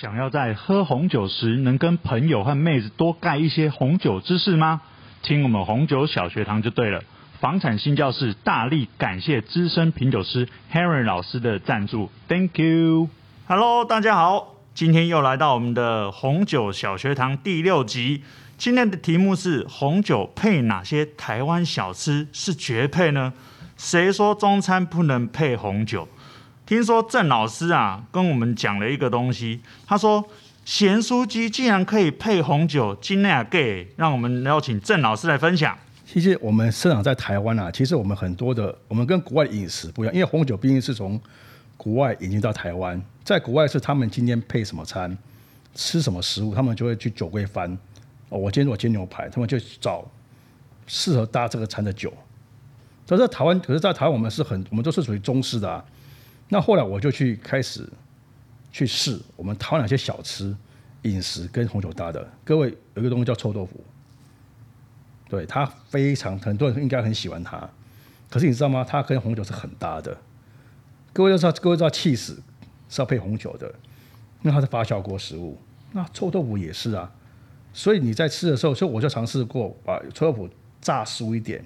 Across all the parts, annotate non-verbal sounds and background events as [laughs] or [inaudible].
想要在喝红酒时能跟朋友和妹子多盖一些红酒知识吗？听我们红酒小学堂就对了。房产新教室大力感谢资深品酒师 Henry 老师的赞助，Thank you。Hello，大家好，今天又来到我们的红酒小学堂第六集。今天的题目是红酒配哪些台湾小吃是绝配呢？谁说中餐不能配红酒？听说郑老师啊跟我们讲了一个东西，他说咸酥鸡竟然可以配红酒，真的假的？让我们邀请郑老师来分享。其实我们生长在台湾啊，其实我们很多的，我们跟国外的饮食不一样，因为红酒毕竟是从国外引进到台湾，在国外是他们今天配什么餐，吃什么食物，他们就会去酒柜翻。哦，我今天我煎牛排，他们就找适合搭这个餐的酒。可是在台湾，可是在台湾我们是很，我们都是属于中式的啊。那后来我就去开始去试我们台湾哪些小吃饮食跟红酒搭的。各位有一个东西叫臭豆腐，对，它非常很多人应该很喜欢它。可是你知道吗？它跟红酒是很搭的。各位都知道，各位知道起司是要配红酒的，因为它是发酵过食物。那臭豆腐也是啊。所以你在吃的时候，所以我就尝试过把臭豆腐炸酥一点，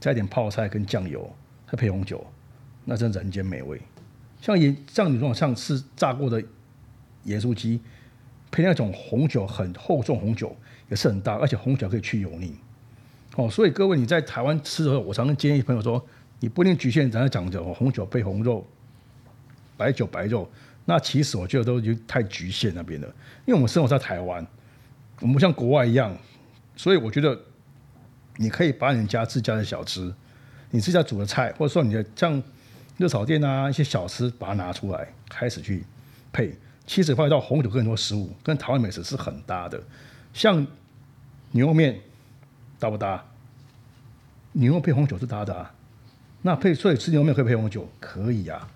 加一点泡菜跟酱油，再配红酒，那真人间美味。像盐，像你这种像吃炸过的盐酥鸡，配那种红酒很厚重红酒也是很大，而且红酒可以去油腻。哦，所以各位你在台湾吃的时候，我常常建议朋友说，你不一定局限咱在讲着红酒配红肉，白酒白肉，那其实我觉得都已经太局限那边了，因为我们生活在台湾。我们不像国外一样，所以我觉得你可以把你家自家的小吃，你自家煮的菜，或者说你的像热炒店啊一些小吃，把它拿出来开始去配。其实发现到红酒跟很多食物跟台湾美食是很搭的，像牛肉面搭不搭？牛肉配红酒是搭的啊。那配所以吃牛肉面可以配红酒，可以啊。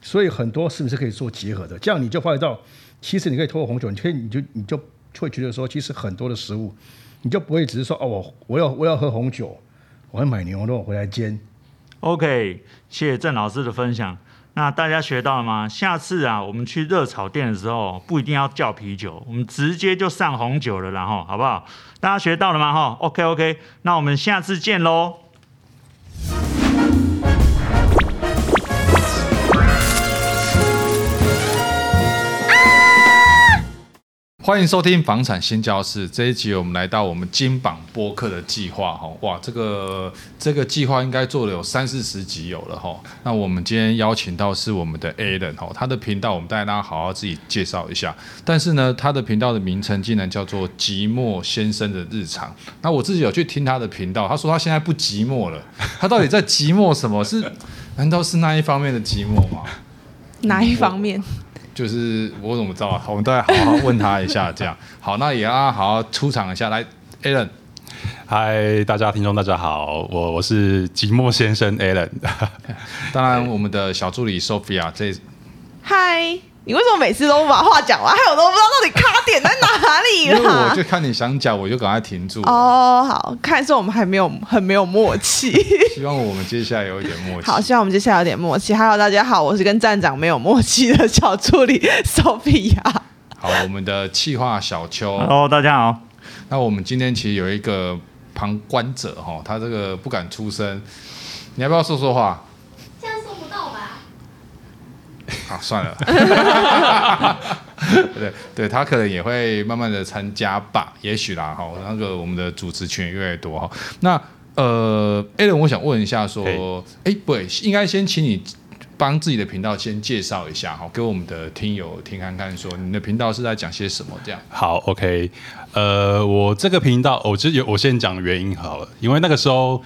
所以很多是不是可以做结合的？这样你就发现到，其实你可以透过红酒，你可以你就你就。会觉得说，其实很多的食物，你就不会只是说哦，我我要我要喝红酒，我要买牛肉回来煎。OK，谢谢郑老师的分享。那大家学到了吗？下次啊，我们去热炒店的时候，不一定要叫啤酒，我们直接就上红酒了，然后好不好？大家学到了吗？哈，OK OK，那我们下次见喽。欢迎收听房产新教室这一集，我们来到我们金榜播客的计划哈，哇，这个这个计划应该做了有三四十集有了哈。那我们今天邀请到是我们的 Alan 哈，他的频道我们带大家好好自己介绍一下。但是呢，他的频道的名称竟然叫做寂寞先生的日常。那我自己有去听他的频道，他说他现在不寂寞了，他到底在寂寞什么？是难道是那一方面的寂寞吗？[laughs] 哪一方面？就是我怎么知道啊？我们都要好好问他一下，这样好，那也要好好出场一下。来，Alan，嗨，大家听众大家好，我我是寂寞先生 Alan。当然，我们的小助理 Sophia 这，嗨。你为什么每次都不把话讲完？还有我都不知道到底卡点在哪里了。因为我就看你想讲，我就赶快停住。哦，好，看是我们还没有很没有默契。[laughs] 希望我们接下来有一点默契。好，希望我们接下来有点默契。Hello，大家好，我是跟站长没有默契的小助理 Sophia。[laughs] 好，我们的气化小邱。Hello，大家好。那我们今天其实有一个旁观者哈，他这个不敢出声，你要不要说说话？好，算了。[laughs] 对对，他可能也会慢慢的参加吧，也许啦哈。那个我们的主持群越来越多哈。那呃，Alan，我想问一下，说，哎、欸，不对，应该先请你帮自己的频道先介绍一下哈，给我们的听友听看看，说你的频道是在讲些什么这样。好，OK，呃，我这个频道，我就有我先讲原因好了，因为那个时候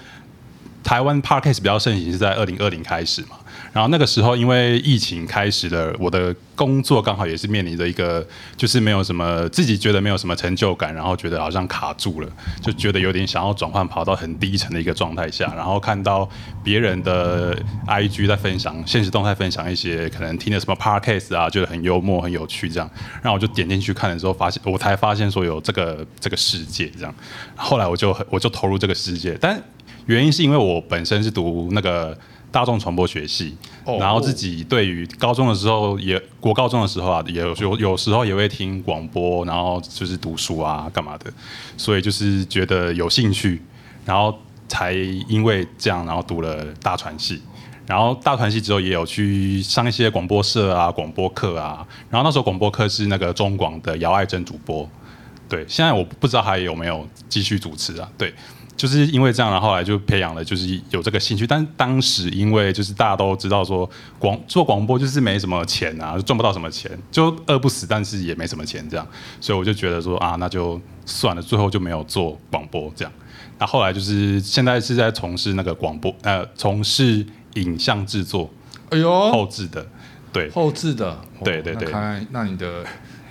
台湾 Podcast 比较盛行是在二零二零开始嘛。然后那个时候，因为疫情开始了，我的工作刚好也是面临着一个，就是没有什么自己觉得没有什么成就感，然后觉得好像卡住了，就觉得有点想要转换跑到很低沉的一个状态下。然后看到别人的 IG 在分享现实动态，分享一些可能听的什么 Podcast 啊，觉得很幽默、很有趣这样。然后我就点进去看的时候，发现我才发现说有这个这个世界这样。后来我就我就投入这个世界，但原因是因为我本身是读那个。大众传播学系，哦、然后自己对于高中的时候也国高中的时候啊，也有有有时候也会听广播，然后就是读书啊干嘛的，所以就是觉得有兴趣，然后才因为这样，然后读了大传系，然后大传系之后也有去上一些广播社啊、广播课啊，然后那时候广播课是那个中广的姚爱珍主播，对，现在我不知道还有没有继续主持啊，对。就是因为这样，然后后来就培养了，就是有这个兴趣。但当时因为就是大家都知道说广做广播就是没什么钱啊，就赚不到什么钱，就饿不死，但是也没什么钱这样，所以我就觉得说啊，那就算了，最后就没有做广播这样。那后来就是现在是在从事那个广播，呃，从事影像制作，哎呦，后置的，对，后置的，对对对。那你的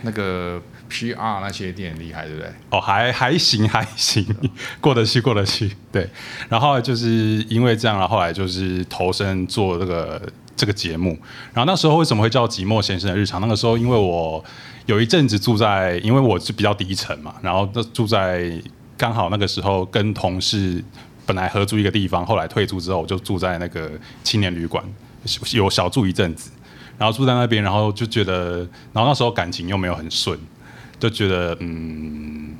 那个。PR 那些店厉害，对不对？哦，还还行，还行，[laughs] 过得去，过得去。对，然后就是因为这样，然后来就是投身做这个这个节目。然后那时候为什么会叫寂寞先生的日常？那个时候因为我有一阵子住在，因为我是比较低层嘛，然后那住在刚好那个时候跟同事本来合租一个地方，后来退租之后我就住在那个青年旅馆，有小住一阵子。然后住在那边，然后就觉得，然后那时候感情又没有很顺。就觉得嗯，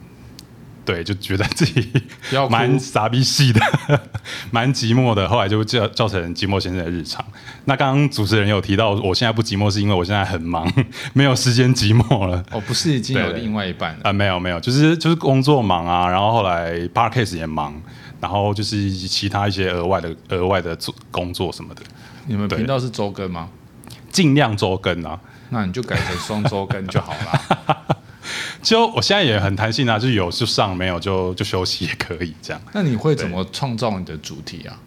对，就觉得自己 [laughs] 蛮傻逼系的，[laughs] 蛮寂寞的。后来就叫造成寂寞先生的日常。那刚刚主持人有提到，我现在不寂寞是因为我现在很忙，[laughs] 没有时间寂寞了。哦，不是已经有另外一半了？啊、呃，没有没有，就是就是工作忙啊，然后后来 Podcast 也忙，然后就是其他一些额外的额外的做工作什么的。你们频道是周更吗？尽量周更啊。那你就改成双周更就好了。就我现在也很弹性啊，就是有就上，没有就就休息也可以这样。那你会怎么创造你的主题啊？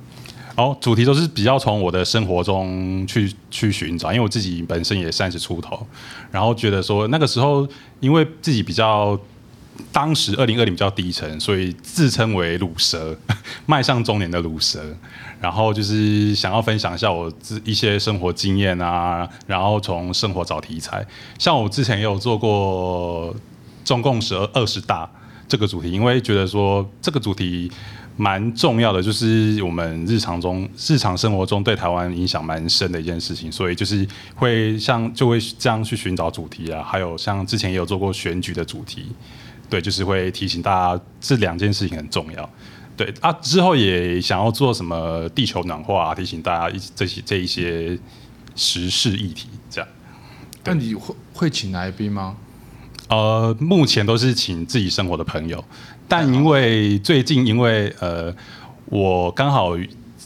哦，主题都是比较从我的生活中去去寻找，因为我自己本身也三十出头，然后觉得说那个时候，因为自己比较当时二零二零比较低沉，所以自称为鲁蛇，[laughs] 迈向中年的鲁蛇，然后就是想要分享一下我自一些生活经验啊，然后从生活找题材，像我之前也有做过。中共十二二十大这个主题，因为觉得说这个主题蛮重要的，就是我们日常中日常生活中对台湾影响蛮深的一件事情，所以就是会像就会这样去寻找主题啊，还有像之前也有做过选举的主题，对，就是会提醒大家这两件事情很重要，对啊，之后也想要做什么地球暖化啊，提醒大家一这些这一些时事议题这样。那你会会请来宾吗？呃，目前都是请自己生活的朋友，但因为最近因为呃，我刚好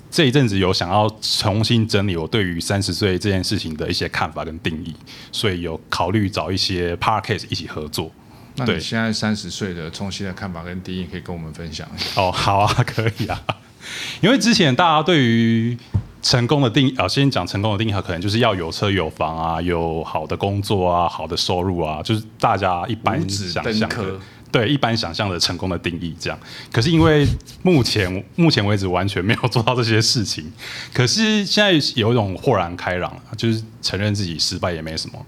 这一阵子有想要重新整理我对于三十岁这件事情的一些看法跟定义，所以有考虑找一些 Podcast 一起合作。那你现在三十岁的重新的看法跟定义，可以跟我们分享一下？哦，好啊，可以啊，因为之前大家对于成功的定义啊，先讲成功的定义，可能就是要有车有房啊，有好的工作啊，好的收入啊，就是大家一般想象的，对，一般想象的成功的定义这样。可是因为目前 [laughs] 目前为止完全没有做到这些事情，可是现在有一种豁然开朗，就是承认自己失败也没什么。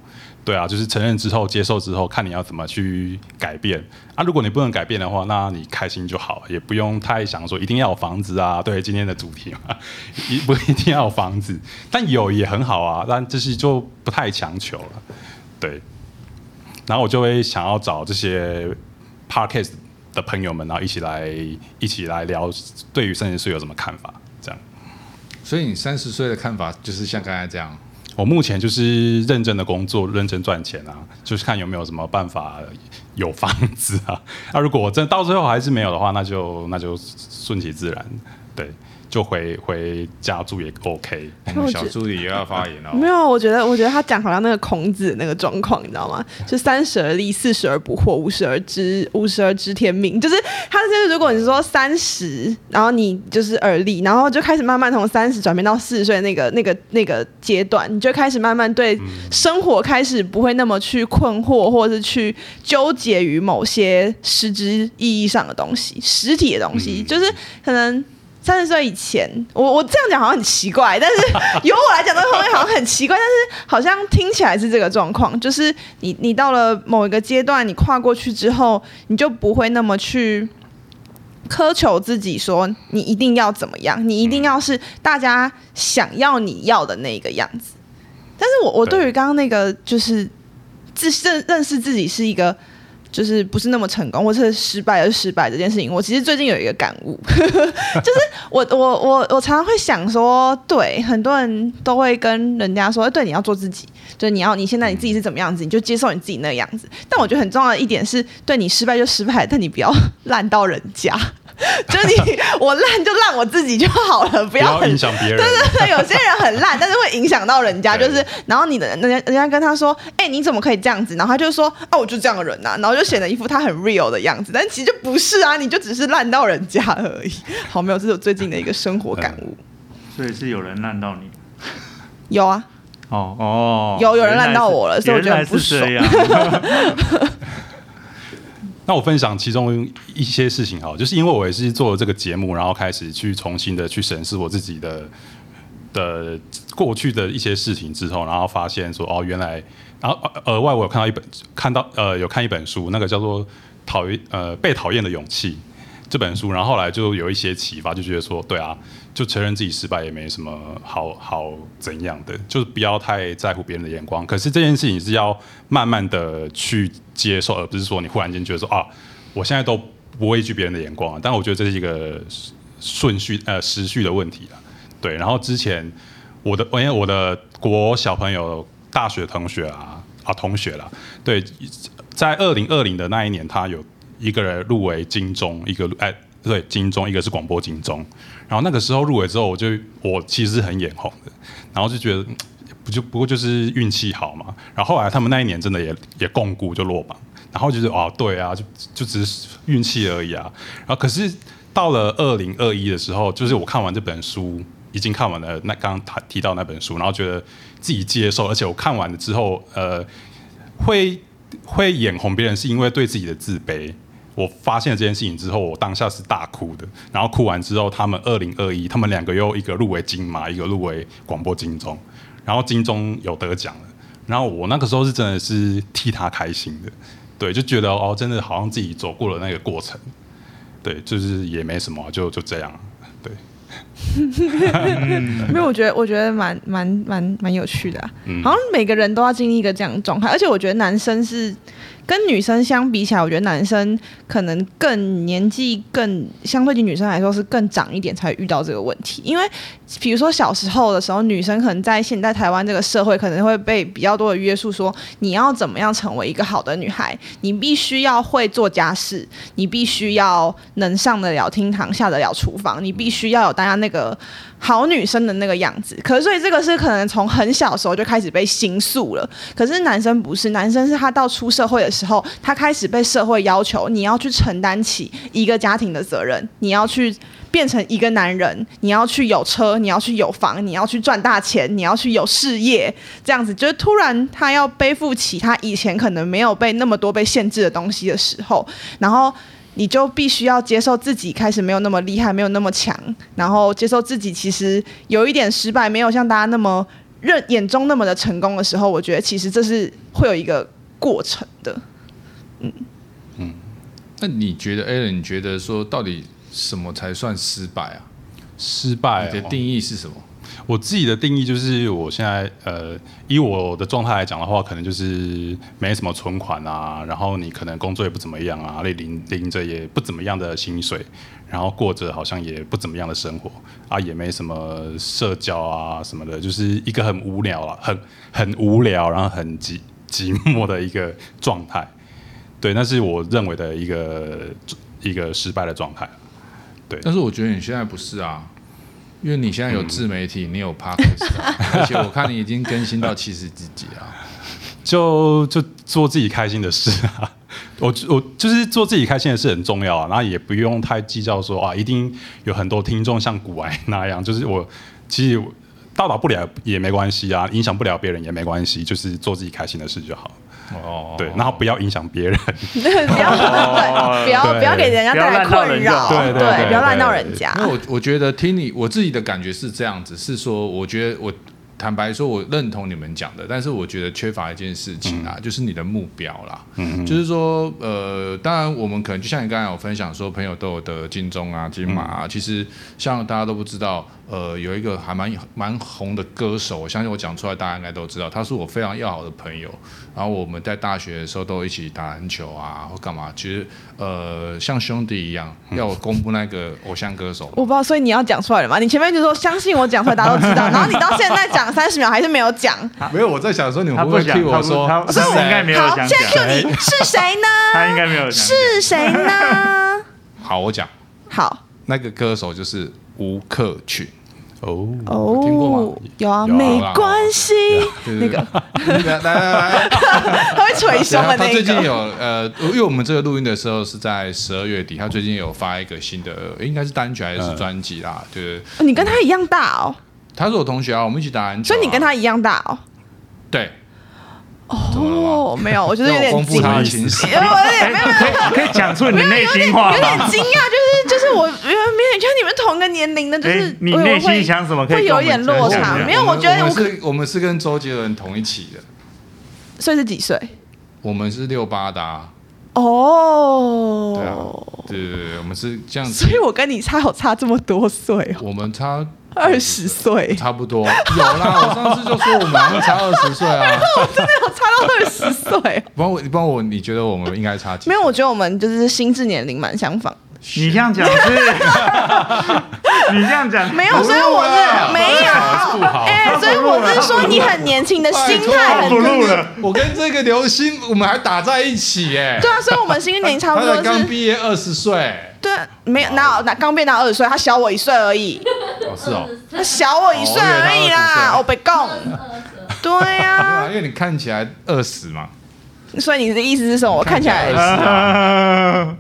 对啊，就是承认之后、接受之后，看你要怎么去改变啊。如果你不能改变的话，那你开心就好，也不用太想说一定要有房子啊。对，今天的主题嘛，[laughs] 一不一定要有房子，但有也很好啊。但这是就不太强求了。对，然后我就会想要找这些 Podcast 的朋友们，然后一起来一起来聊，对于三十岁有什么看法？这样。所以你三十岁的看法就是像刚才这样。我目前就是认真的工作，认真赚钱啊，就是看有没有什么办法有房子啊。那、如果真到最后还是没有的话，那就那就顺其自然，对。就回回家住也 OK，小助理也要发言了。没有，我觉得我觉得他讲好像那个孔子那个状况，你知道吗？就三十而立，四十而不惑，五十而知五十而知天命。就是他就是如果你说三十，然后你就是而立，然后就开始慢慢从三十转变到四十岁那个那个那个阶段，你就开始慢慢对生活开始不会那么去困惑，或者是去纠结于某些实质意义上的东西、实体的东西，就是可能。三十岁以前，我我这样讲好像很奇怪，但是 [laughs] 由我来讲，这个东西好像很奇怪，但是好像听起来是这个状况，就是你你到了某一个阶段，你跨过去之后，你就不会那么去苛求自己说你一定要怎么样，你一定要是大家想要你要的那个样子。但是我我对于刚刚那个就是自认认识自己是一个。就是不是那么成功，或是失败而失败这件事情，我其实最近有一个感悟，[laughs] 就是我我我我常常会想说，对，很多人都会跟人家说，对，你要做自己，就你要你现在你自己是怎么样子，你就接受你自己那个样子。但我觉得很重要的一点是，对你失败就失败，但你不要 [laughs] 烂到人家。[laughs] 就是你，我烂就烂我自己就好了，[laughs] 不要，很不要影响别人。对对对，[laughs] 有些人很烂，但是会影响到人家。就是，然后你的人家人家跟他说，哎、欸，你怎么可以这样子？然后他就说，哦，我就这样的人呐、啊。然后就显得一副他很 real 的样子，但其实就不是啊，你就只是烂到人家而已。好，没有，这是我最近的一个生活感悟。所以是有人烂到你？有啊。哦哦，有有人烂到我了，所以我觉得不爽。那我分享其中一些事情哈，就是因为我也是做了这个节目，然后开始去重新的去审视我自己的的过去的一些事情之后，然后发现说哦，原来，然后额外我有看到一本，看到呃有看一本书，那个叫做讨厌呃被讨厌的勇气。这本书，然后后来就有一些启发，就觉得说对啊，就承认自己失败也没什么好好怎样的，就是不要太在乎别人的眼光。可是这件事情是要慢慢的去。接受，而不是说你忽然间觉得说啊，我现在都不畏惧别人的眼光啊。但我觉得这是一个顺序呃时序的问题了。对，然后之前我的因为我的国小朋友、大学同学啊啊同学啦，对，在二零二零的那一年，他有一个人入围金钟，一个哎对金钟，一个是广播金钟。然后那个时候入围之后，我就我其实很眼红的，然后就觉得。不就不过就是运气好嘛，然后后来他们那一年真的也也摃龟就落榜，然后就是哦对啊，就就只是运气而已啊。然后可是到了二零二一的时候，就是我看完这本书，已经看完了那刚刚提到那本书，然后觉得自己接受，而且我看完了之后，呃，会会眼红别人是因为对自己的自卑。我发现了这件事情之后，我当下是大哭的，然后哭完之后，他们二零二一，他们两个又一个入围金马，一个入围广播金钟。然后金钟有得奖了，然后我那个时候是真的是替他开心的，对，就觉得哦，真的好像自己走过了那个过程，对，就是也没什么，就就这样，对。[laughs] 没有我觉得我觉得蛮蛮蛮蛮有趣的啊，好像每个人都要经历一个这样的状态，而且我觉得男生是。跟女生相比起来，我觉得男生可能更年纪更相对于女生来说是更长一点才遇到这个问题。因为比如说小时候的时候，女生可能在现在台湾这个社会可能会被比较多的约束，说你要怎么样成为一个好的女孩，你必须要会做家事，你必须要能上得了厅堂，下得了厨房，你必须要有大家那个。好女生的那个样子，可是所以这个是可能从很小时候就开始被形塑了。可是男生不是，男生是他到出社会的时候，他开始被社会要求，你要去承担起一个家庭的责任，你要去变成一个男人，你要去有车，你要去有房，你要去赚大钱，你要去有事业，这样子就是突然他要背负起他以前可能没有被那么多被限制的东西的时候，然后。你就必须要接受自己开始没有那么厉害，没有那么强，然后接受自己其实有一点失败，没有像大家那么认眼中那么的成功的时候，我觉得其实这是会有一个过程的。嗯嗯，那你觉得，Alan，你觉得说到底什么才算失败啊？失败，你的定义是什么？我自己的定义就是，我现在呃，以我的状态来讲的话，可能就是没什么存款啊，然后你可能工作也不怎么样啊，领领领着也不怎么样的薪水，然后过着好像也不怎么样的生活啊，也没什么社交啊什么的，就是一个很无聊啊，很很无聊，然后很寂寂寞的一个状态。对，那是我认为的一个一个失败的状态。对，但是我觉得你现在不是啊。因为你现在有自媒体，嗯、你有 Podcast，、啊、[laughs] 而且我看你已经更新到七十几集啊，就就做自己开心的事啊，[laughs] 我我就是做自己开心的事很重要啊，然后也不用太计较说啊，一定有很多听众像古玩那样，就是我其实到达不了也没关系啊，影响不了别人也没关系，就是做自己开心的事就好。哦，对，然后不要影响别人，[laughs] 不要不要不要给人家带来困扰，对对对，不要乱闹人家。因为我我觉得听你我自己的感觉是这样子，是说我觉得我坦白说，我认同你们讲的，但是我觉得缺乏一件事情啊，嗯、就是你的目标啦。嗯，就是说，呃，当然我们可能就像你刚才有分享说，朋友都有得金钟啊、金马啊，嗯、其实像大家都不知道。呃，有一个还蛮蛮红的歌手，我相信我讲出来，大家应该都知道，他是我非常要好的朋友。然后我们在大学的时候都一起打篮球啊，或干嘛，其实呃像兄弟一样。要我公布那个偶像歌手，[laughs] 我不知道，所以你要讲出来了吗？你前面就说相信我讲出来，大家都知道。然后你到现在讲三十秒还是没有讲。[laughs] 没有，我在想说你们会不会替我说？所以我？应该没有讲。好，现在就你是谁呢？[laughs] 他应该没有讲。是谁呢？好，我讲。好，那个歌手就是吴克群。哦哦，听过吗？有啊，没关系。那个，来来来，[laughs] 他会捶胸的那个。他最近有呃，因为我们这个录音的时候是在十二月底，他最近有发一个新的，应该是单曲还是专辑啦？对。你跟他一样大哦。他是我同学啊，我们一起打篮球。所以你跟他一样大哦。对。哦，没有，我觉得有点惊讶，[laughs] 有点没有，可以可以讲出你的内心话？有点惊讶，就是就是我，因为没有，就是你们同一个年龄的，就是你内心想什么，会有一点落差。没有，我觉得我是我们是跟周杰伦同一起的，所以是几岁？我们是六八的。哦，对啊，对对对，我们是这样子，所以我跟你差好差这么多岁，我们差。二十岁，差不多有啦。我上次就说我们好像差二十岁啊，但是我真的有差到二十岁。帮我，你帮我，你觉得我们应该差几岁？没有，我觉得我们就是心智年龄蛮相仿。你这样讲是？[laughs] 你这样讲没有，所以我是没有。哎，所以我是说你很年轻的心态很。不录了。我跟这个刘星，我们还打在一起哎。对啊，所以我们心智年龄差不多。他刚毕业二十岁。对，没有，哪有，哪刚变到二十岁，他小我一岁而已。哦，是哦，他小我一岁而已啦，我被供。[laughs] 对呀，因为你看起来二十嘛。所以你的意思是什么？我看起来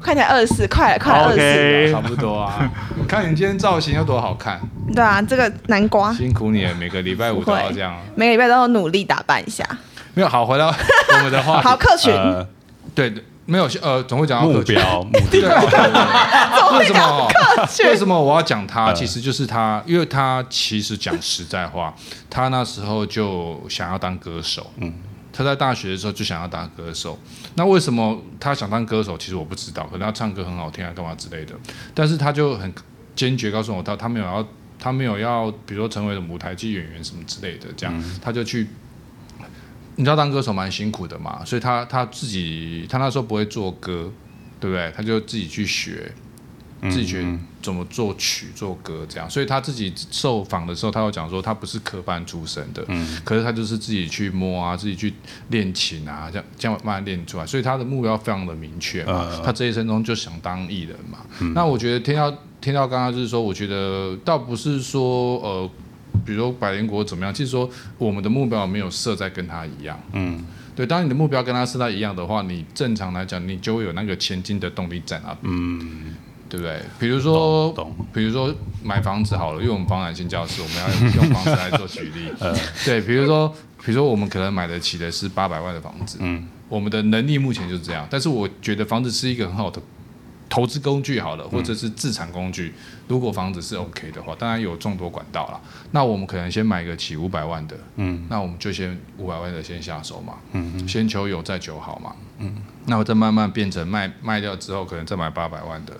看起来二十四，快了，快二十四，差不多啊。你 [laughs] 看你今天造型有多好看。对啊，这个南瓜辛苦你了，每个礼拜五都要这样。每个礼拜都要努力打扮一下。没有，好，回到我们的话 [laughs] 好，客群。对对。没有，呃，总会讲到目标，目标。[laughs] 为什么？为什么我要讲他？其实就是他，因为他其实讲实在话，他那时候就想要当歌手。嗯，他在大学的时候就想要当歌手。那为什么他想当歌手？其实我不知道，可能他唱歌很好听啊，干嘛之类的。但是他就很坚决告诉我，他他没有要，他没有要，比如说成为舞台剧演员什么之类的，这样他就去。你知道当歌手蛮辛苦的嘛，所以他他自己他那时候不会做歌，对不对？他就自己去学，自己学怎么作曲做歌这样。所以他自己受访的时候，他有讲说他不是科班出身的，嗯，可是他就是自己去摸啊，自己去练琴啊，这样这样慢慢练出来。所以他的目标非常的明确嘛，他这一生中就想当艺人嘛。那我觉得听到听到刚刚就是说，我觉得倒不是说呃。比如说百灵国怎么样？其实说我们的目标没有设在跟他一样。嗯，对。当你的目标跟他设在一样的话，你正常来讲，你就会有那个前进的动力在那边。嗯，对不对？比如说，比如说买房子好了，因为我们房产星叫室，我们要用房子来做举例。呃，对。比如说，比如说我们可能买得起的是八百万的房子。嗯，我们的能力目前就是这样。但是我觉得房子是一个很好的。投资工具好了，或者是自产工具。嗯、如果房子是 OK 的话，当然有众多管道了。那我们可能先买个起五百万的，嗯，那我们就先五百万的先下手嘛，嗯嗯，先求有再求好嘛，嗯，那我再慢慢变成卖卖掉之后，可能再买八百万的。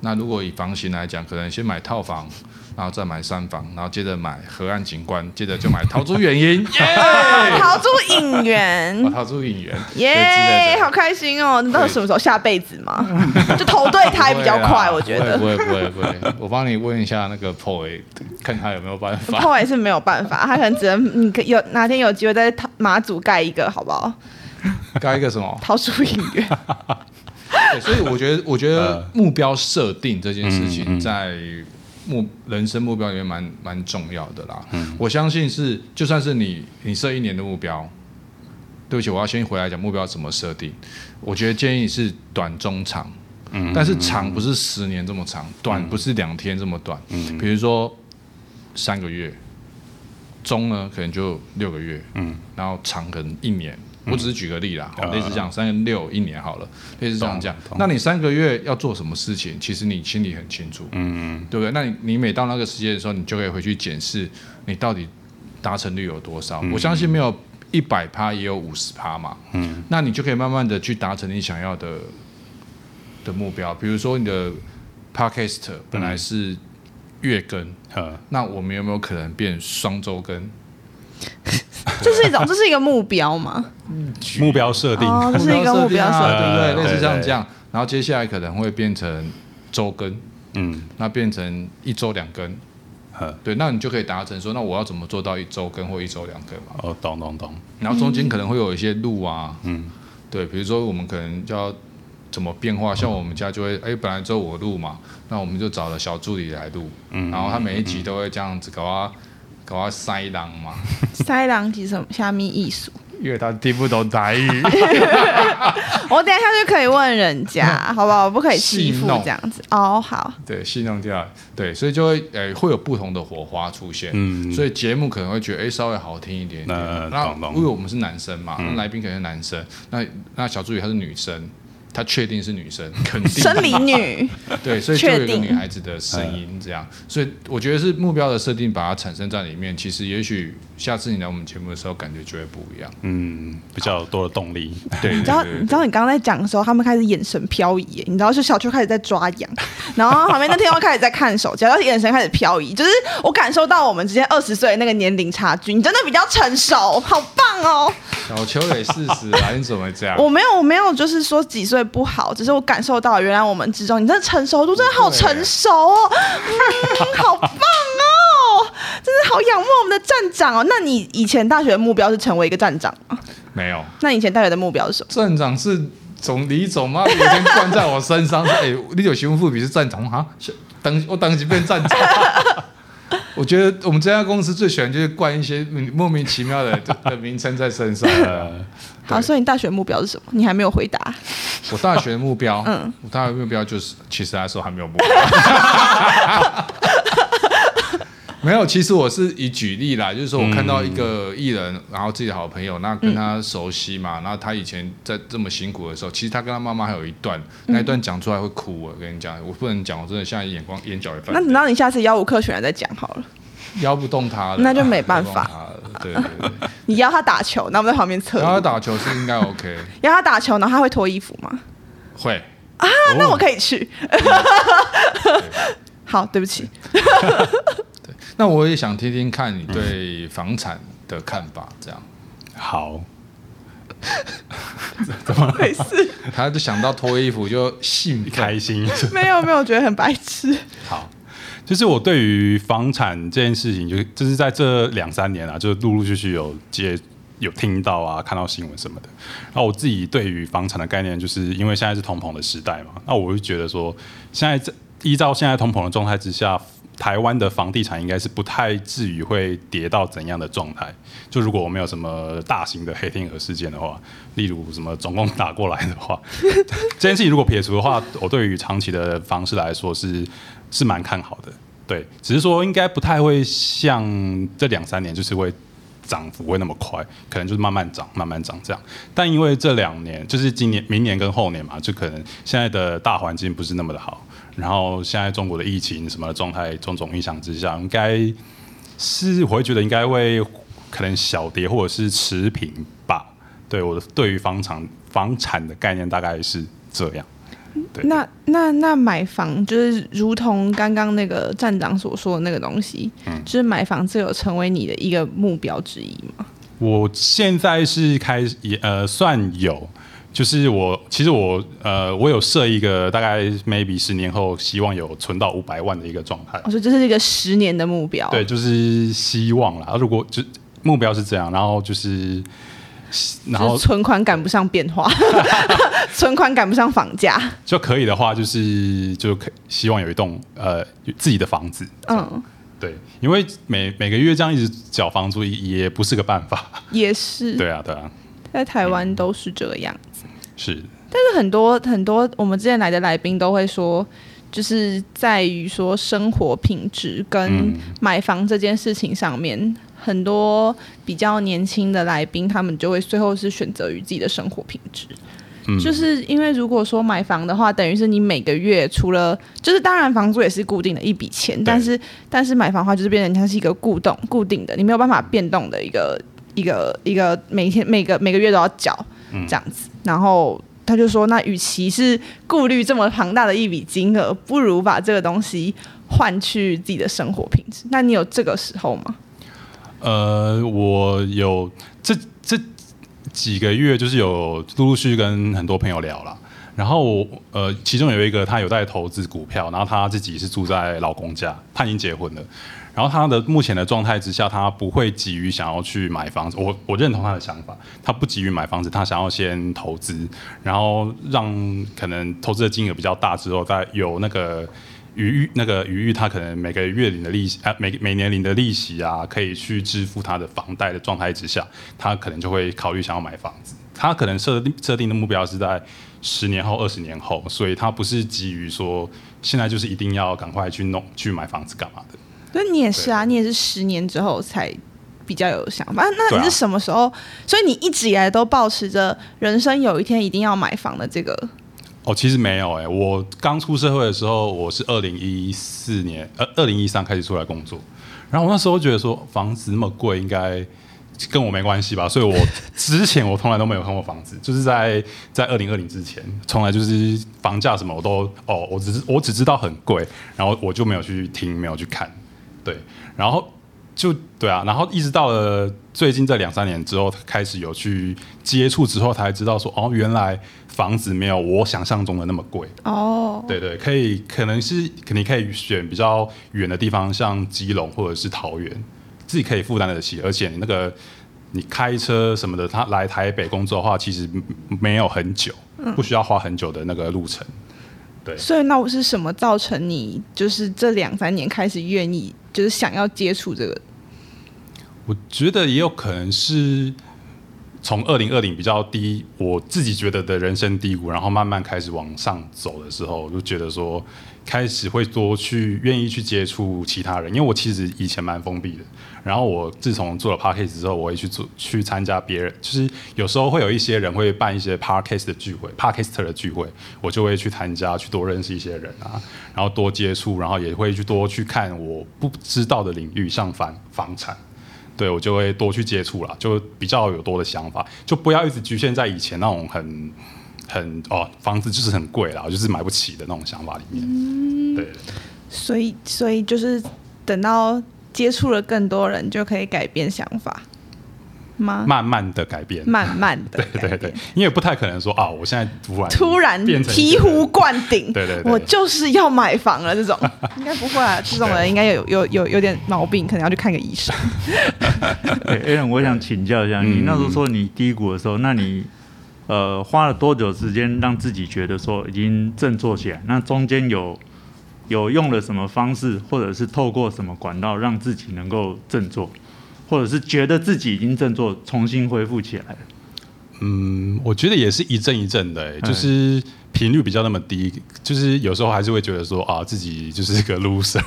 那如果以房型来讲，可能先买套房。然后再买三房，然后接着买河岸景观，接着就买陶朱远影，耶！陶朱隐园，陶朱隐园，耶！好开心哦！那到底什么时候？下辈子吗？就投对胎比较快，我觉得。不会不会不会，我帮你问一下那个 POY，看他有没有办法。POY 是没有办法，他可能只能你可有哪天有机会在马祖盖一个，好不好？盖一个什么？陶朱隐园。所以我觉得，我觉得目标设定这件事情在。目人生目标里面蛮蛮重要的啦，嗯、我相信是就算是你你设一年的目标，对不起，我要先回来讲目标怎么设定。我觉得建议是短中长，嗯、但是长不是十年这么长，嗯、短不是两天这么短。嗯、比如说三个月，中呢可能就六个月，嗯、然后长可能一年。我只是举个例啦，类似这样，三六一年好了，类似这样讲。那你三个月要做什么事情？其实你心里很清楚，嗯嗯，对不对？那你你每到那个时间的时候，你就可以回去检视，你到底达成率有多少？嗯我相信没有一百趴，也有五十趴嘛。嗯，那你就可以慢慢的去达成你想要的的目标。比如说你的 podcast 本来是月更，呃，那我们有没有可能变双周更？[laughs] 这是一种，这是一个目标吗？目标设定，哦这是一个目标设啊定对不对？类似对像这样，然后接下来可能会变成周更，嗯，那变成一周两更。呃，对，那你就可以达成说，那我要怎么做到一周更或一周两更嘛？哦，懂懂懂，然后中间可能会有一些路啊，嗯，对，比如说我们可能就要怎么变化，像我们家就会，哎，本来只有我录嘛，那我们就找了小助理来录，嗯然后他每一集都会这样子搞啊搞啊塞狼嘛，塞狼是什么？虾米艺术？因为他听不懂台语，[laughs] 我等一下就可以问人家，好不好？我不可以欺负这样子。哦，好，对，戏弄掉，对，所以就会呃会有不同的火花出现，嗯所以节目可能会觉得哎稍微好听一点那因为我们是男生嘛，嗯那来宾可能是男生，那那小助理她是女生。她确定是女生，[laughs] 肯定生理女，[laughs] 对，所以就有一个确定女孩子的声音这样，所以我觉得是目标的设定，把它产生在里面。其实也许下次你来我们节目的时候，感觉就会不一样。嗯，比较多的动力，对，你知道，你知道你刚刚在讲的时候，他们开始眼神飘移，你知道，是小秋开始在抓痒，[laughs] 然后旁边那天又开始在看手机，然后眼神开始飘移，就是我感受到我们之间二十岁的那个年龄差距，你真的比较成熟，好棒哦！小秋也四十了，你怎么会这样？我没有，我没有，就是说几岁不好，只是我感受到原来我们之中，你真的成熟度真的好成熟哦，嗯，[laughs] 好棒哦，真的好仰慕我们的站长哦。那你以前大学的目标是成为一个站长吗？没有，那以前大学的目标是什么？站长是总李总吗？有一天灌在我身上，说：“ [laughs] 哎、你有新闻副笔是站长哈？等我当时变站长。[laughs] ”我觉得我们这家公司最喜欢就是灌一些莫名其妙的的名称在身上。呃，好，所以你大学目标是什么？你还没有回答。我大学的目标，嗯我大学目标就是，其实那时候还没有目标。[laughs] 没有，其实我是以举例啦，就是说我看到一个艺人，然后自己的好朋友，那跟他熟悉嘛，然后他以前在这么辛苦的时候，其实他跟他妈妈还有一段，那一段讲出来会哭。我跟你讲，我不能讲，我真的现在眼光眼角也泛。那等到你下次邀吴克选来再讲好了。邀不动他了，那就没办法邀不动他了。对对对，你邀他打球，然后我们在旁边测。邀。他打球是应该 OK，邀他打球，然后他会脱衣服吗？会。啊，那我可以去。[laughs] 好，对不起。那我也想听听看你对房产的看法，这样。好，[laughs] 怎么回事，他就想到脱衣服就兴奋开心。没 [laughs] 有没有，觉得很白痴。好，其实我对于房产这件事情，就是就是在这两三年啊，就陆陆续续有接有听到啊，看到新闻什么的。然后我自己对于房产的概念，就是因为现在是通膨的时代嘛，那我就觉得说，现在这依照现在通膨的状态之下，台湾的房地产应该是不太至于会跌到怎样的状态。就如果我没有什么大型的黑天鹅事件的话，例如什么总共打过来的话，[laughs] 这件事情如果撇除的话，我对于长期的房市来说是是蛮看好的。对，只是说应该不太会像这两三年就是会涨幅会那么快，可能就是慢慢涨，慢慢涨这样。但因为这两年就是今年、明年跟后年嘛，就可能现在的大环境不是那么的好，然后现在中国的疫情什么的状态种种影响之下，应该是我会觉得应该会可能小跌或者是持平吧。对我的对于房产房产的概念大概是这样。对那那那买房就是如同刚刚那个站长所说的那个东西，嗯就是买房这有成为你的一个目标之一吗？我现在是开始也呃算有，就是我其实我呃我有设一个大概 maybe 十年后希望有存到五百万的一个状态我，说这是一个十年的目标。对，就是希望啦。如果就目标是这样，然后就是然后就是存款赶不上变化，[laughs] 存款赶不上房价。就可以的话，就是就可希望有一栋呃自己的房子，嗯，对，因为每每个月这样一直缴房租也不是个办法，也是。对啊对啊，在台湾都是这个样子。是但是很多很多我们之前来的来宾都会说，就是在于说生活品质跟嗯买房这件事情上面，很多比较年轻的来宾，他们就会最后是选择于自己的生活品质。嗯，就是因为如果说买房的话，等于是你每个月除了就是当然房租也是固定的一笔钱，但是但是买房的话就是变成它是一个固动固定的，你没有办法变动的一个一个一个每天每个每个月都要缴这样子，嗯、然后他就说，那与其是顾虑这么庞大的一笔金额，不如把这个东西换去自己的生活品质。那你有这个时候吗？呃，我有这这几个月，就是有陆陆续续跟很多朋友聊了，然后呃，其中有一个他有在投资股票，然后他自己是住在老公家，他已经结婚了，然后他的目前的状态之下，他不会急于想要去买房子，我我认同他的想法，他不急于买房子，他想要先投资，然后让可能投资的金额比较大之后，再有那个。余裕那个余裕，他可能每个月领的利息啊，每每年领的利息啊，可以去支付他的房贷的状态之下，他可能就会考虑想要买房子。他可能设定设定的目标是在十年后、二十年后，所以他不是急于说现在就是一定要赶快去弄去买房子干嘛的。那你也是啊，你也是十年之后才比较有想法。那你是什么时候？所以你一直以来都保持着人生有一天一定要买房的这个。哦，其实没有哎、欸，我刚出社会的时候，我是二零一四年，呃，二零一三开始出来工作，然后我那时候觉得说房子那么贵，应该跟我没关系吧，所以我 [laughs] 之前我从来都没有看过房子，就是在在二零二零之前，从来就是房价什么我都哦，我只是我只知道很贵，然后我就没有去听，没有去看，对，然后。就对啊，然后一直到了最近这两三年之后，开始有去接触之后，才知道说哦，原来房子没有我想象中的那么贵哦。对对，可以，可能是肯定可以选比较远的地方，像基隆或者是桃园，自己可以负担得起，而且你那个你开车什么的，他来台北工作的话，其实没有很久，不需要花很久的那个路程。对，所以那我是什么造成你就是这两三年开始愿意？就是想要接触这个，我觉得也有可能是从二零二零比较低，我自己觉得的人生低谷，然后慢慢开始往上走的时候，就觉得说开始会多去愿意去接触其他人，因为我其实以前蛮封闭的。然后我自从做了 Podcast 之后，我会去做去参加别人，就是有时候会有一些人会办一些 Podcast 的聚会，Podcaster 的聚会，我就会去参加，去多认识一些人啊，然后多接触，然后也会去多去看我不知道的领域，像房房产，对，我就会多去接触了，就比较有多的想法，就不要一直局限在以前那种很很哦房子就是很贵啦，就是买不起的那种想法里面，嗯、对，所以所以就是等到。接触了更多人，就可以改变想法吗？慢慢的改变，慢慢的，[laughs] 对对对，因为不太可能说啊，我现在突然突然变成醍醐灌顶，对对对，我就是要买房了，这种 [laughs] 应该不会啊，这种人应该有有有有点毛病，可能要去看个医生。[laughs] 哎，Allen，我想请教一下，你那时候说你低谷的时候，那你呃花了多久时间让自己觉得说已经振作起来？那中间有？有用了什么方式，或者是透过什么管道让自己能够振作，或者是觉得自己已经振作，重新恢复起来了？嗯，我觉得也是一阵一阵的、欸，就是频率比较那么低，就是有时候还是会觉得说啊，自己就是一个 loser，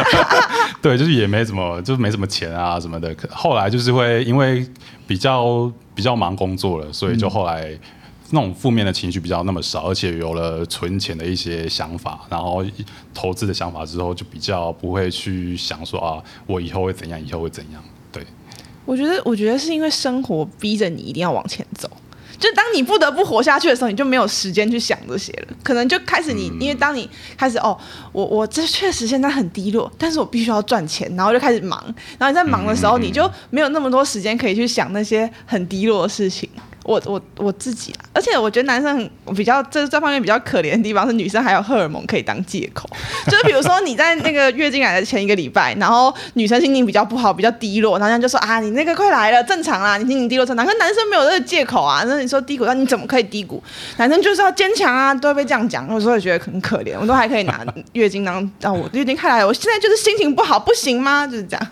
[laughs] 对，就是也没什么，就是没什么钱啊什么的。可后来就是会因为比较比较忙工作了，所以就后来。那种负面的情绪比较那么少，而且有了存钱的一些想法，然后投资的想法之后，就比较不会去想说啊，我以后会怎样，以后会怎样。对，我觉得，我觉得是因为生活逼着你一定要往前走，就当你不得不活下去的时候，你就没有时间去想这些了。可能就开始你，嗯、因为当你开始哦，我我这确实现在很低落，但是我必须要赚钱，然后就开始忙，然后你在忙的时候，嗯、你就没有那么多时间可以去想那些很低落的事情。我我我自己啊，而且我觉得男生比较这这方面比较可怜的地方是女生还有荷尔蒙可以当借口，就是比如说你在那个月经来的前一个礼拜，然后女生心情比较不好，比较低落，然后就说啊，你那个快来了，正常啦，你心情低落正常。可是男生没有这个借口啊，那你说低谷，那你怎么可以低谷？男生就是要坚强啊，都会被这样讲，有时候觉得很可怜。我都还可以拿月经当啊，我月经快来了，我现在就是心情不好，不行吗？就是这样。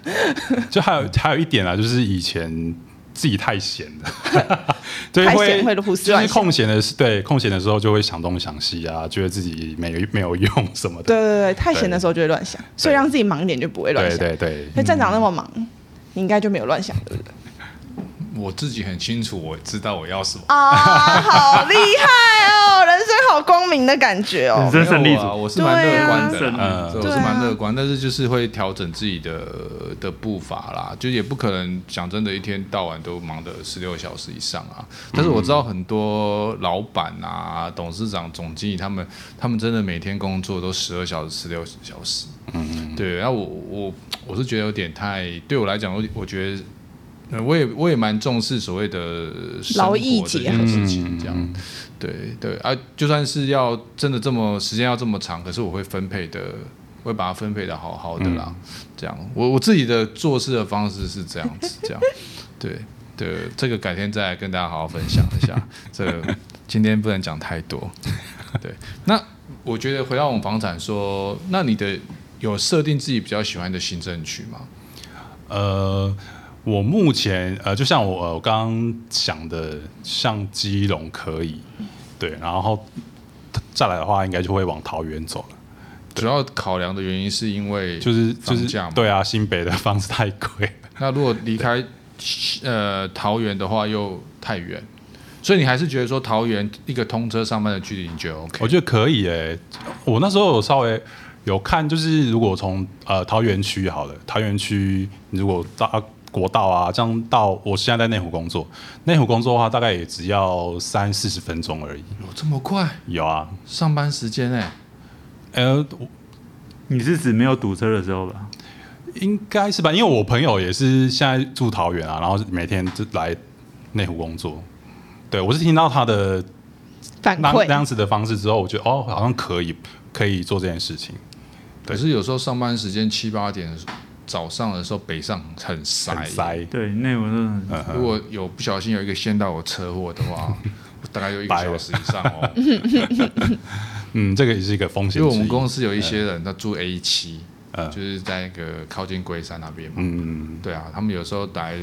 就还有还有一点啊，就是以前。自己太闲了，[laughs] 对，太闲会就是空闲的是对空闲的时候就会想东想西啊，觉得自己没没有用什么的。对对对，太闲的时候就会乱想，所以让自己忙一点就不会乱想。对对对，那站长那么忙，你应该就没有乱想，对不对？我自己很清楚，我知道我要什么。啊，好厉害哦，人生好光明的感觉哦。人生胜利啊，我是蛮乐观的对啦，啊对我是蛮乐观，但是就是会调整自己的的步伐啦，就也不可能讲真的，一天到晚都忙的十六小时以上啊。但是我知道很多老板啊、董事长、总经理他们，他们真的每天工作都十二小时、十六小时。嗯，对。然后我我我是觉得有点太，对我来讲，我我觉得。我也我也蛮重视所谓的劳逸结合。事情，这样，对对啊，就算是要真的这么时间要这么长，可是我会分配的，会把它分配的好好的啦，这样，我我自己的做事的方式是这样子，这样，对对，这个改天再来跟大家好好分享一下，这个今天不能讲太多，对，那我觉得回到我们房产说，那你的有设定自己比较喜欢的行政区吗？呃。我目前呃，就像我我刚刚讲的，像基隆可以，对，然后再来的话，应该就会往桃园走了。主要考量的原因是因为就是就是对啊，新北的房子太贵。那如果离开呃桃园的话，又太远，所以你还是觉得说桃园一个通车上班的距离，你觉得 OK？我觉得可以诶、欸。我那时候有稍微有看，就是如果从呃桃园区好了，桃园区如果到。国道啊，这样到我现在在内湖工作，内湖工作的话，大概也只要三四十分钟而已。有这么快？有啊，上班时间哎、欸，呃，你是指没有堵车的时候吧？应该是吧，因为我朋友也是现在住桃园啊，然后每天就来内湖工作。对，我是听到他的反馈那样子的方式之后，我觉得哦，好像可以可以做这件事情。可是有时候上班时间七八点的时候。早上的时候北上很塞，很塞，对，那我是如果有不小心有一个陷到我车祸的话，[laughs] 大概有一个小时以上哦。[laughs] 嗯，这个也是一个风险。因为我们公司有一些人他住 A 七，嗯，就是在那个靠近龟山那边嘛。嗯，对啊，他们有时候来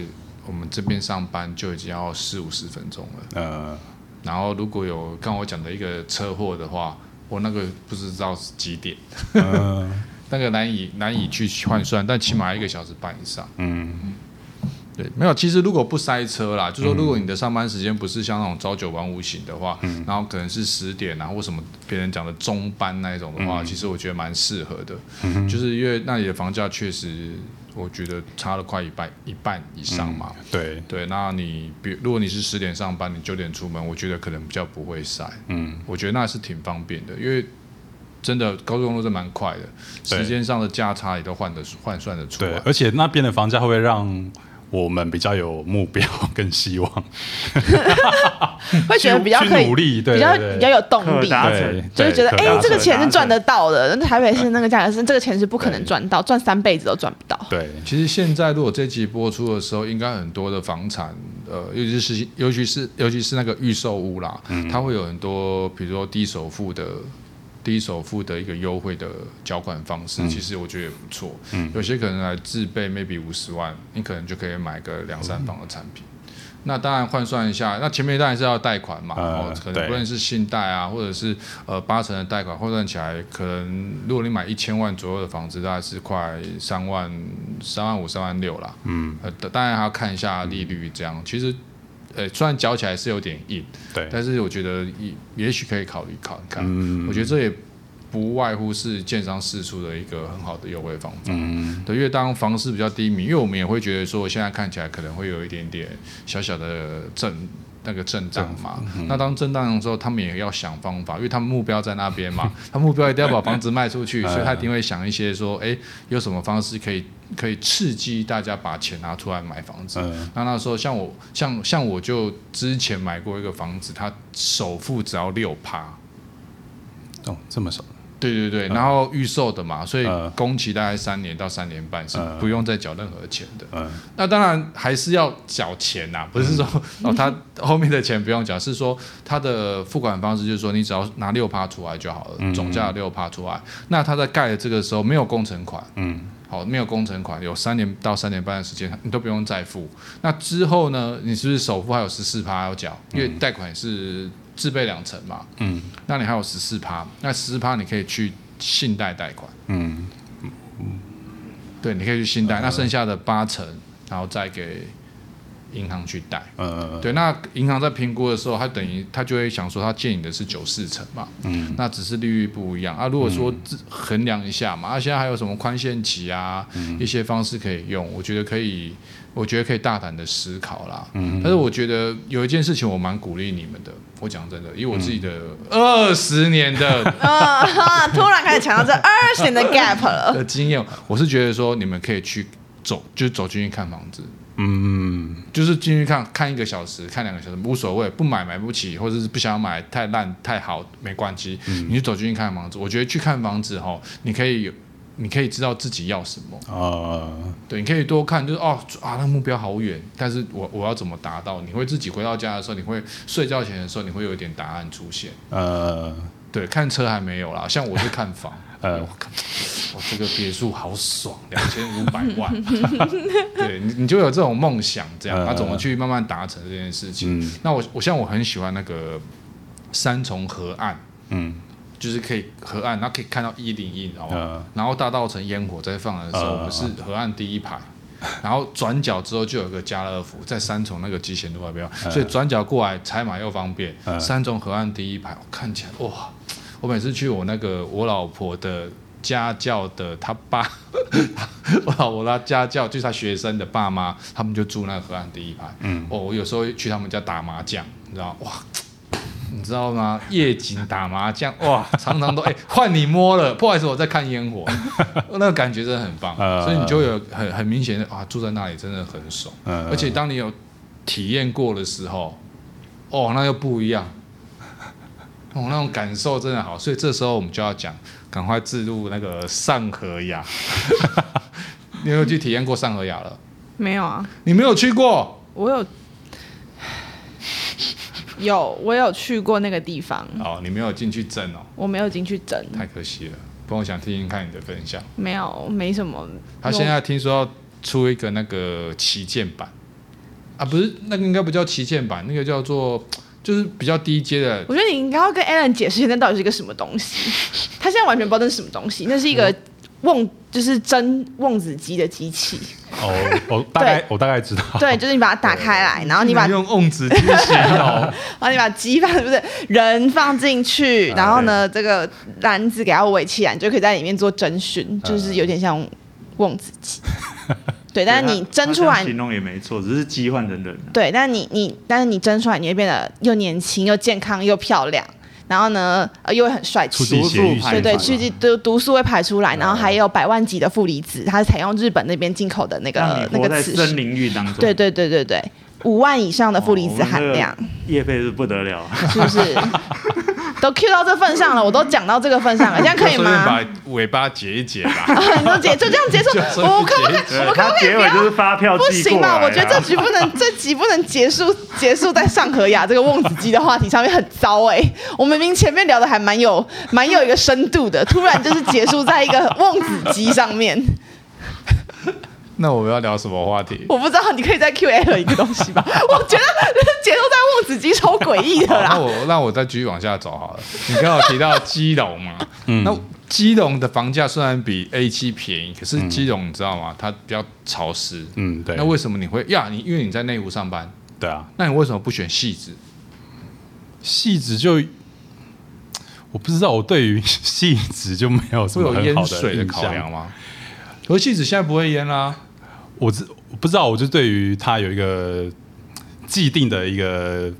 我们这边上班就已经要四五十分钟了。嗯，然后如果有刚我讲的一个车祸的话，我那个不知道是几点。嗯。那个难以难以去换算，但起码一个小时半以上。嗯，对，没有。其实如果不塞车啦，就说如果你的上班时间不是像那种朝九晚五型的话，嗯，然后可能是十点啊或什么别人讲的中班那一种的话，嗯，其实我觉得蛮适合的。嗯，就是因为那里的房价确实，我觉得差了快一半一半以上嘛。嗯，对对，那你比如果你是十点上班，你九点出门，我觉得可能比较不会塞。嗯，我觉得那是挺方便的，因为。真的高速公路是蛮快的，时间上的价差也都换得换算得出来。对，而且那边的房价会不会让我们比较有目标跟希望？会觉得比较可以努力，对，比较比较有动力，对，就是觉得哎、欸，这个钱是赚得到的。那台北市那个价格是这个钱是不可能赚到，赚三辈子都赚不到。对，其实现在如果这集播出的时候，应该很多的房产，呃，尤其是尤其是尤其是那个预售屋啦，嗯、它会有很多，比如说低首付的。低首付的一个优惠的缴款方式，嗯、其实我觉得也不错。嗯，有些可能来自备 maybe 五十万，你可能就可以买个两三房的产品。嗯、那当然换算一下，那前面当然是要贷款嘛，呃、哦，可能不论是信贷啊，或者是呃八成的贷款，换算起来，可能如果你买一千万左右的房子，大概是快三万、三万五、三万六啦。嗯，呃，当然还要看一下利率，这样、嗯、其实。呃，虽然嚼起来是有点硬，对，但是我觉得也也许可以考虑考一看。嗯，我觉得这也不外乎是建商释出的一个很好的优惠方法。嗯，对，因为当房市比较低迷，因为我们也会觉得说，现在看起来可能会有一点点小小的震。那个震荡嘛，嗯、那当震荡的时候，他们也要想方法，因为他们目标在那边嘛，[laughs] 他目标一定要把房子卖出去，所以他一定会想一些说，哎，有什么方式可以可以刺激大家把钱拿出来买房子？嗯、那那时候像我像像我就之前买过一个房子，他首付只要六趴，哦，这么少。对对对，然后预售的嘛，所以工期大概三年到三年半是不用再缴任何钱的。嗯，那当然还是要缴钱呐，不是说 [laughs] 哦他后面的钱不用缴，是说他的付款方式就是说你只要拿六趴出来就好了，总价六趴出来。那他在盖的这个时候没有工程款，嗯，好，没有工程款，有三年到三年半的时间你都不用再付。那之后呢，你是不是首付还有十四趴要缴？因为贷款是。自备两成嘛，嗯，那你还有十四趴，那十四趴你可以去信贷贷款，嗯，对，你可以去信贷，呃、那剩下的八成，然后再给银行去贷。呃，对，那银行在评估的时候，他等于他就会想说，他借你的是九四成嘛，嗯，那只是利率不一样。啊。如果说自衡量一下嘛，啊，现在还有什么宽限期啊，嗯。一些方式可以用，我觉得可以，我觉得可以大胆的思考啦。嗯但是我觉得有一件事情我蛮鼓励你们的，我讲真的，以我自己的二十年的。啊哈，突然开始强调这二十年的 [laughs] gap 了。的经验，我是觉得说你们可以去走，就是走进去看房子，嗯，就是进去看看一个小时，看两个小时无所谓，不买买不起，或者是不想买太烂太好没关系，你就走进去看房子。我觉得去看房子吼，你可以有，你可以知道自己要什么，呃，对，你可以多看，就是哦啊，那目标好远，但是我我要怎么达到？你会自己回到家的时候，你会睡觉前的时候，你会有一点答案出现。呃，对，看车还没有啦，像我是 [laughs] 看房，呃。我看，我这个别墅好爽，两千五百万，[laughs] 对你你就有这种梦想，这样，呃。他怎么去慢慢达成这件事情？嗯。那我我像我很喜欢那个三重河岸，嗯，就是可以河岸，然后可以看到一零一，你知道吗？呃然后大道城烟火在放的时候，呃我们是河岸第一排。然后转角之后就有个家乐福，在三重那个集贤路那边，呃所以转角过来采买又方便。呃三重河岸第一排，我看起来哇！我每次去我那个我老婆的家教的他爸，[laughs] 我老婆他家教就是他学生的爸妈，他们就住那个河岸第一排。嗯哦，我有时候去他们家打麻将，你知道哇？你知道吗？夜景打麻将，哇，常常都哎换你摸了，不好意思，我在看烟火，[laughs] 那个感觉真的很棒，呃。所以你就有很很明显的啊，住在那里真的很爽，呃。而且当你有体验过的时候，哦，那又不一样，哦，那种感受真的好，所以这时候我们就要讲，赶快置入那个上河雅，[laughs] 你有没有去体验过上河雅了？没有啊，你没有去过？我有有我有去过那个地方，哦，你没有进去震哦，我没有进去整，太可惜了。不过我想听听看你的分享。没有没什么。他现在听说要出一个那个旗舰版啊，不是那个应该不叫旗舰版，那个叫做就是比较低阶的。我觉得你应该要跟 Alan 解释一下那到底是一个什么东西。[laughs] 他现在完全不知道那是什么东西，那是一个瓮，就是蒸瓮子鸡的机器。哦，我大概我大概知道，对，就是你把它打开来，然后你把用瓮子机型哦，[laughs] 然后你把鸡放不是人放进去，然后呢，这个篮子给它围起来，你就可以在里面做蒸熏，就是有点像瓮子鸡。[laughs] 对，但是你蒸出来，形容也没错，只是鸡换成人。对，但是你你但是你蒸出来，你会变得又年轻又健康又漂亮，然后呢，呃，又会很帅气。促进血液循环对对，去毒毒素会排出来，然后还有百万级的负离子，它是采用日本那边进口的那个那个。森林域当中。对对对对对，五万以上的负离子含量，业费是不得了。是不是？[laughs] 都 Q 到这份上了，我都讲到这个份上了，这样可以吗？把尾巴解一解吧。[laughs] 你都结就这样结束，就我可不可以？对我可不可以不要他结尾就是发票不行吧？我觉得这局不能，这集不能结束，结束在上河雅这个瓮子鸡的话题上面很糟哎、我明明前面聊的还蛮有蛮有一个深度的，突然就是结束在一个瓮子鸡上面，那我们要聊什么话题？我不知道，你可以再 Q L 一个东西吧？[laughs] 我觉得节奏在望子鸡超诡异的啦那。我那我再继续往下走好了。你刚刚有提到基隆嘛？嗯那基隆的房价虽然比 A 七便宜，可是基隆你知道吗？它比较潮湿。嗯，对那，为什么你会呀？你因为你在内湖上班，对啊，那你为什么不选汐止？细子就我不知道，我对于 [laughs] 细子就没有什会有淹么很好水的考印象量吗？可是汐止现在不会淹啦。我知我不知道，我就对于它有一个既定的一个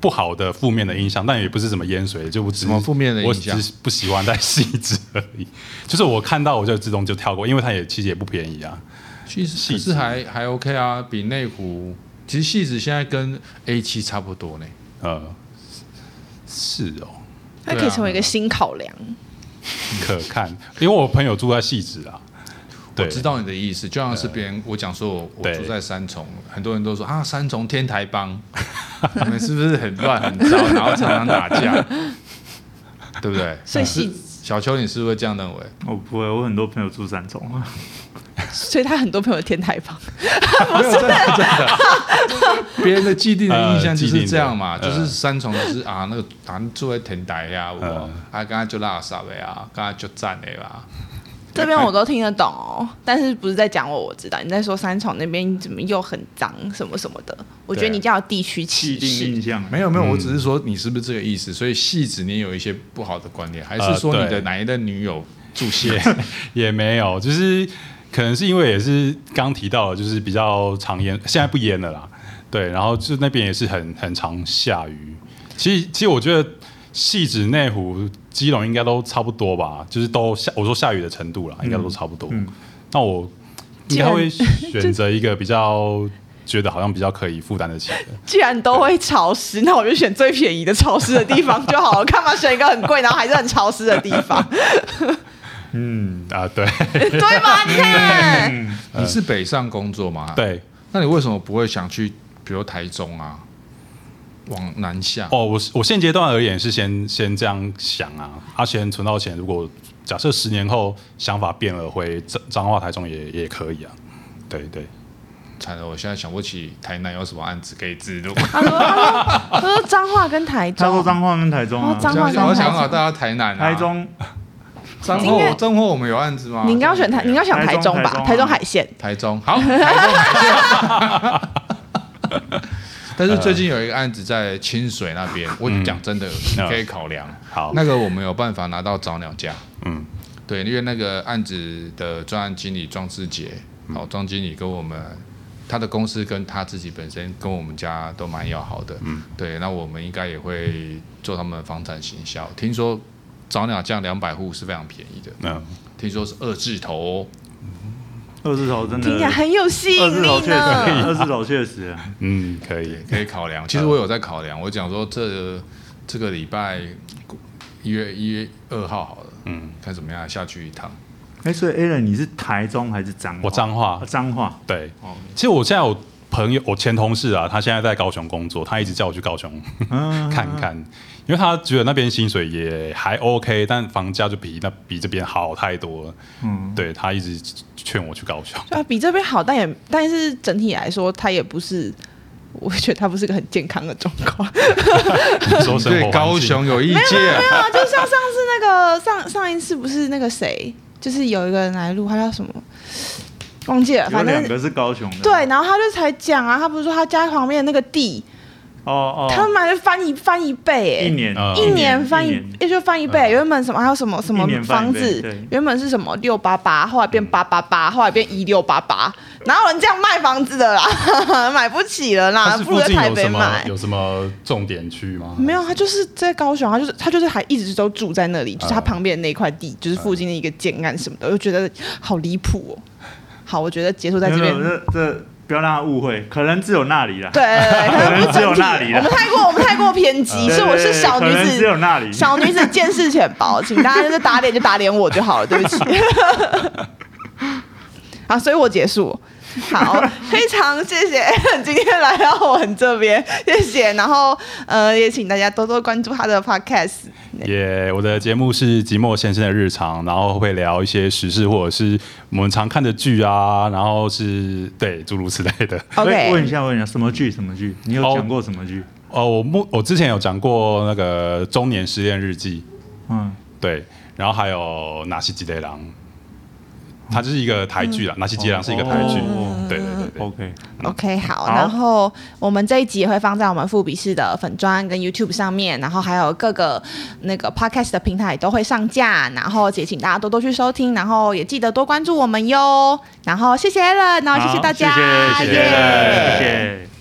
不好的负面的印象，但也不是什么淹水，就我只负面的印象我象只是不喜欢在细致而已。就是我看到我就自动就跳过，因为它也其实也不便宜啊。其实可是还还 OK 啊，比内湖其实汐止现在跟 A 七差不多呢。呃，是哦，它可以成为一个新考量。可看，因为我朋友住在细致啊。对，我知道你的意思，就像是别人我讲说我我住在三重，很多人都说啊三重天台帮，[laughs] 你们是不是很乱很糟，然后常常打架，[laughs] 对不对？所以是小邱，你是不是会这样认为？我不会，我很多朋友住三重啊。所以他很多朋友天台房，[laughs] 没有真的真的，别人的既定的印象就是这样嘛，就是三重就是啊那个啊住在天台呀，我呃。啊刚刚就拉萨的呀，刚刚就站的啦。这边我都听得懂哦，但是不是在讲我？我知道你在说三重那边怎么又很脏什么什么的。我觉得你叫地区歧视。印象没有没有，我只是说你是不是这个意思？所以戏子你有一些不好的观念，还是说你的哪一任女友住戏？[laughs] 也没有，就是可能是因为也是刚提到的，就是比较常淹，现在不淹了啦。对，然后就那边也是很很常下雨。其实其实我觉得汐止内湖。基隆应该都差不多吧，就是都下我说下雨的程度啦，应该都差不多。嗯、那我应该会选择一个比较觉得好像比较可以负担得起的。既然都会潮湿，那我就选最便宜的潮湿的地方就好了。干嘛选一个很贵，然后还是很潮湿的地方？[laughs] 嗯啊，对 [laughs] 对吗？你看，嗯、你是北上工作吗？对，那你为什么不会想去，比如台中啊？往南下哦，我我现阶段而言是先先这样想啊，他、啊、先存到钱。如果假设十年后想法变了，回彰彰化台中也也可以啊。对对，惨了，我现在想不起台南有什么案子可以自录。[laughs] 他说他说彰化跟台中，他说彰化跟台中啊。彰化跟我想好大家台南、台中、彰化、彰化，我们有案子吗？你应该要选台，你应该选台中吧？台中海线，台中好，台中海线。但是最近有一个案子在清水那边，我讲真的，你可以考量。好，那个我们有办法拿到早鸟价。嗯，对，因为那个案子的专案经理庄志杰，好，庄经理跟我们他的公司跟他自己本身跟我们家都蛮要好的。嗯，对，那我们应该也会做他们的房产行销。听说早鸟价两百户是非常便宜的。嗯，听说是二字头哦。二字头真的听起来很有吸引力呢。二字头确实，嗯，可以可以考量。其实我有在考量，我讲说这这个礼拜一月一月二号好了，嗯，看怎么样下去一趟。哎，所以 Alan 你是台中还是彰化？我彰化，彰化。对，哦其实我现在有朋友，我前同事啊，他现在在高雄工作，他一直叫我去高雄 [laughs] 看看。因为他觉得那边薪水也还 OK，但房价就比那比这边好太多了。嗯，对，他一直劝我去高雄。啊，比这边好，但也但是整体来说，他也不是，我觉得他不是个很健康的状况。[laughs] 对高雄有意见？没有没有，没有，就像上次那个上上一次不是那个谁，就是有一个人来录，他叫什么？忘记了，反正两个是高雄的。对，然后他就才讲啊，他不是说他家旁边的那个地。哦哦，他买的翻一翻一倍，哎，一年一年翻一，也就翻一倍。原本什么还有什么什么房子，原本是什么六八八，后来变八八八，后来变一六八八，哪有人这样卖房子的啦？[laughs] 买不起了啦，不如在台北买。有什么重点区吗？没有，他就是在高雄，他就是他就是还一直都住在那里，就是他旁边那块地，就是附近的一个建案什么的，我就觉得好离谱哦。好，我觉得结束在这边。这这不要让他误会，可能只有那里了。对，[laughs] 可能只有那里了。我们太过，我们太过偏激，是我是小女子，只有那里。小女子见识浅薄，请大家就是打脸就打脸我就好了，对不起。[laughs] 啊，所以我结束。好，非常谢谢 [laughs] 今天来到我们这边，谢谢。然后呃，也请大家多多关注他的 podcast。耶，yeah, 我的节目是寂寞先生的日常，然后会聊一些时事或者是我们常看的剧啊，然后是对诸如此类的。OK，问一下，问一下，什么剧？什么剧？你有讲过什么剧？哦，哦，我目我之前有讲过那个《中年失恋日记》。嗯，对，然后还有《哪些吉雷狼》。它就是一个台剧啦，《拿起吉郎》是一个台剧，对对对，OK。OK 好，然后我们这一集也会放在我们富比士的粉砖跟 YouTube 上面，然后还有各个那个 Podcast 的平台都会上架，然后也请大家多多去收听，然后也记得多关注我们哟，然后谢谢 Allen 然后谢谢大家，谢谢谢谢。